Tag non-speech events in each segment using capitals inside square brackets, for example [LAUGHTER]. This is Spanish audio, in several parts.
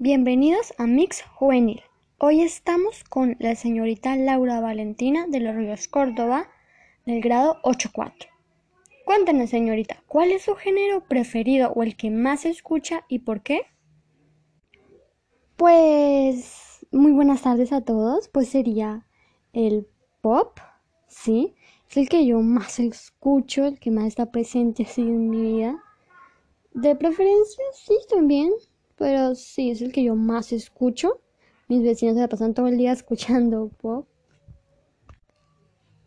Bienvenidos a Mix Juvenil. Hoy estamos con la señorita Laura Valentina de los Ríos Córdoba, del grado 8-4. Cuéntanos, señorita, ¿cuál es su género preferido o el que más escucha y por qué? Pues muy buenas tardes a todos. Pues sería el pop, ¿sí? Es el que yo más escucho, el que más está presente así en mi vida. De preferencia, sí, también, pero sí, es el que yo más escucho. Mis vecinos se la pasan todo el día escuchando pop.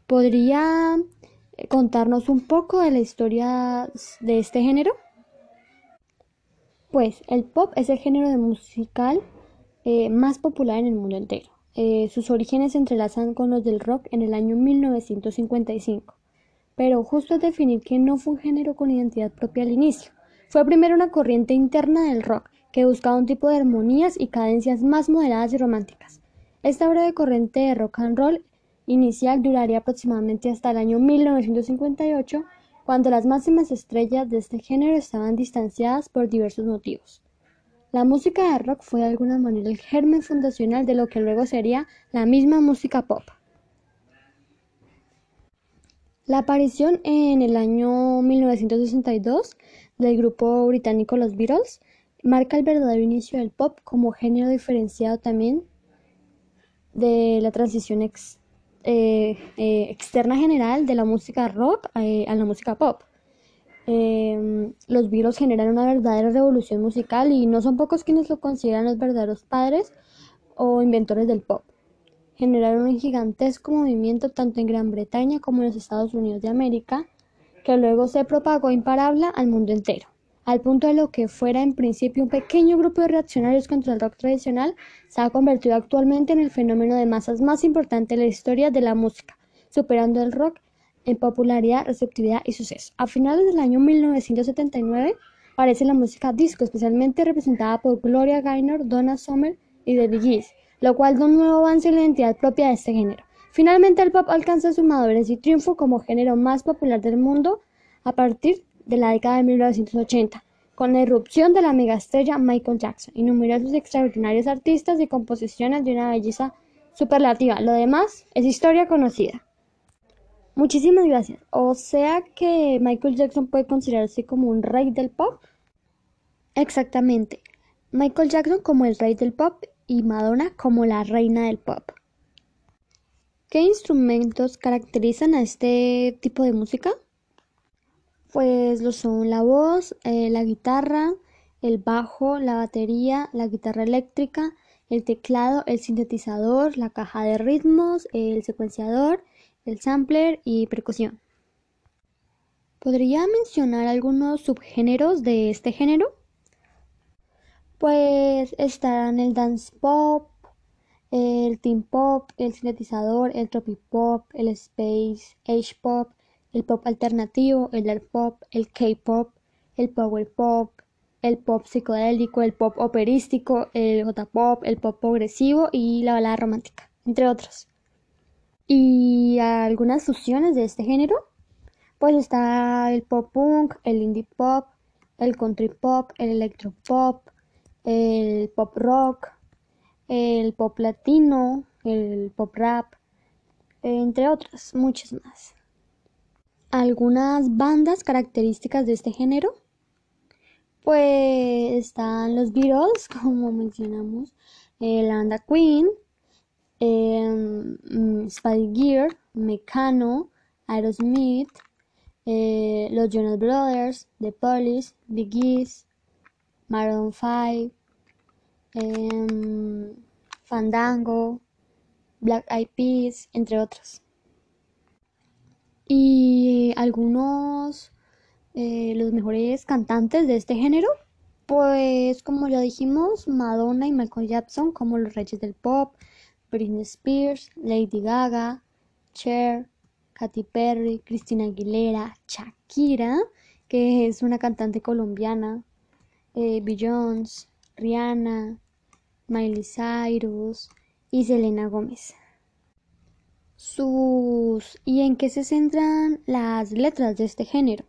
¿Podría eh, contarnos un poco de la historia de este género? Pues el pop es el género de musical eh, más popular en el mundo entero. Eh, sus orígenes se entrelazan con los del rock en el año 1955, pero justo es definir que no fue un género con identidad propia al inicio. Fue primero una corriente interna del rock que buscaba un tipo de armonías y cadencias más moderadas y románticas. Esta breve corriente de rock and roll inicial duraría aproximadamente hasta el año 1958, cuando las máximas estrellas de este género estaban distanciadas por diversos motivos. La música de rock fue de alguna manera el germen fundacional de lo que luego sería la misma música pop. La aparición en el año 1962 del grupo británico Los Beatles marca el verdadero inicio del pop como género diferenciado también de la transición eh, eh, externa general de la música rock eh, a la música pop. Em, los Beatles generan una verdadera revolución musical y no son pocos quienes lo consideran los verdaderos padres o inventores del pop. Generaron un gigantesco movimiento tanto en Gran Bretaña como en los Estados Unidos de América, que luego se propagó imparable al mundo entero, al punto de lo que fuera en principio un pequeño grupo de reaccionarios contra el rock tradicional, se ha convertido actualmente en el fenómeno de masas más importante de la historia de la música, superando el rock en popularidad, receptividad y suceso. A finales del año 1979 aparece la música disco, especialmente representada por Gloria Gaynor, Donna Summer y The Bee lo cual da un nuevo avance en la identidad propia de este género. Finalmente el pop alcanza su madurez y triunfo como género más popular del mundo a partir de la década de 1980, con la irrupción de la megaestrella Michael Jackson y numerosos extraordinarios artistas y composiciones de una belleza superlativa. Lo demás es historia conocida. Muchísimas gracias. O sea que Michael Jackson puede considerarse como un rey del pop. Exactamente. Michael Jackson como el rey del pop y Madonna como la reina del pop. ¿Qué instrumentos caracterizan a este tipo de música? Pues lo son la voz, eh, la guitarra, el bajo, la batería, la guitarra eléctrica, el teclado, el sintetizador, la caja de ritmos, el secuenciador, el sampler y percusión. ¿Podría mencionar algunos subgéneros de este género? Pues estarán el dance pop, el teen pop, el sintetizador, el tropic pop, el space age pop, el pop alternativo, el art pop, el K-pop, el power pop, el pop psicodélico, el pop operístico, el J-pop, el pop progresivo y la balada romántica, entre otros y algunas fusiones de este género, pues está el pop punk, el indie pop, el country pop, el electro pop, el pop rock, el pop latino, el pop rap, entre otras, muchas más. Algunas bandas características de este género, pues están los Beatles, [LAUGHS] como mencionamos, la banda Queen, eh, Gear, Mecano, Aerosmith, eh, los Jonas Brothers, The Police, Big East, Maroon 5, em, Fandango, Black Eyed Peas, entre otros. Y algunos, eh, los mejores cantantes de este género, pues como ya dijimos, Madonna y Michael Jackson como los reyes del pop, Britney Spears, Lady Gaga, Cher, Katy Perry, Cristina Aguilera, Shakira, que es una cantante colombiana, eh, Beyoncé, Rihanna, Miley Cyrus y Selena Gómez. Sus ¿Y en qué se centran las letras de este género?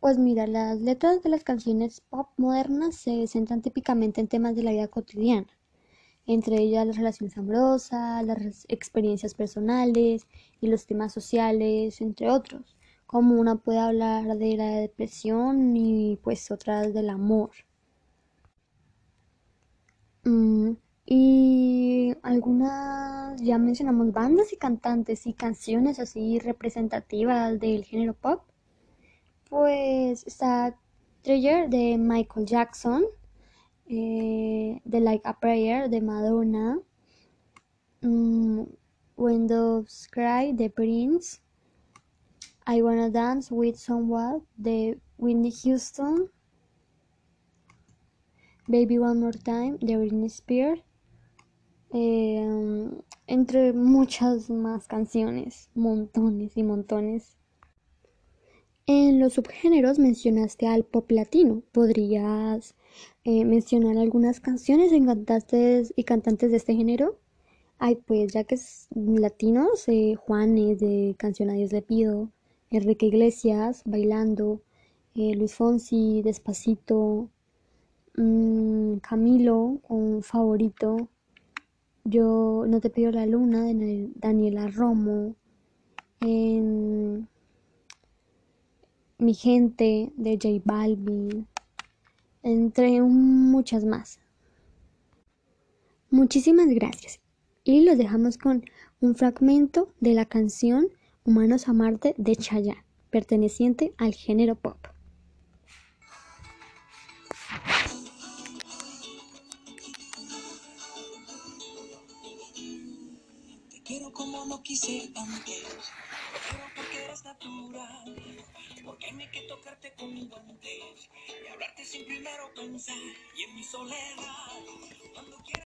Pues mira, las letras de las canciones pop modernas se centran típicamente en temas de la vida cotidiana, entre ellas las relaciones amorosas, las experiencias personales y los temas sociales, entre otros, como una puede hablar de la depresión y pues otras del amor. Mm, algunas, ya mencionamos bandas y cantantes y canciones así representativas del género pop. Pues está Treasure de Michael Jackson, eh, The Like a Prayer de Madonna, um, Windows Cry de Prince, I Wanna Dance with Someone de Whitney Houston, Baby One More Time de Britney Spears, eh, entre muchas más canciones, montones y montones. En los subgéneros mencionaste al pop latino. ¿Podrías eh, mencionar algunas canciones y cantantes, y cantantes de este género? Ay, pues ya que es latinos, eh, Juanes de Canción a le pido, Enrique Iglesias, Bailando, eh, Luis Fonsi, Despacito, mm, Camilo, un favorito, Yo no te pido la luna de Daniela Romo, en Mi gente de J Balvin, entre muchas más. Muchísimas gracias. Y los dejamos con un fragmento de la canción Humanos a Marte de Chayanne, perteneciente al género pop. Quiero como no quise antes, quiero porque eres natural, porque hay que tocarte con guantes y hablarte sin primero pensar. Y en mi soledad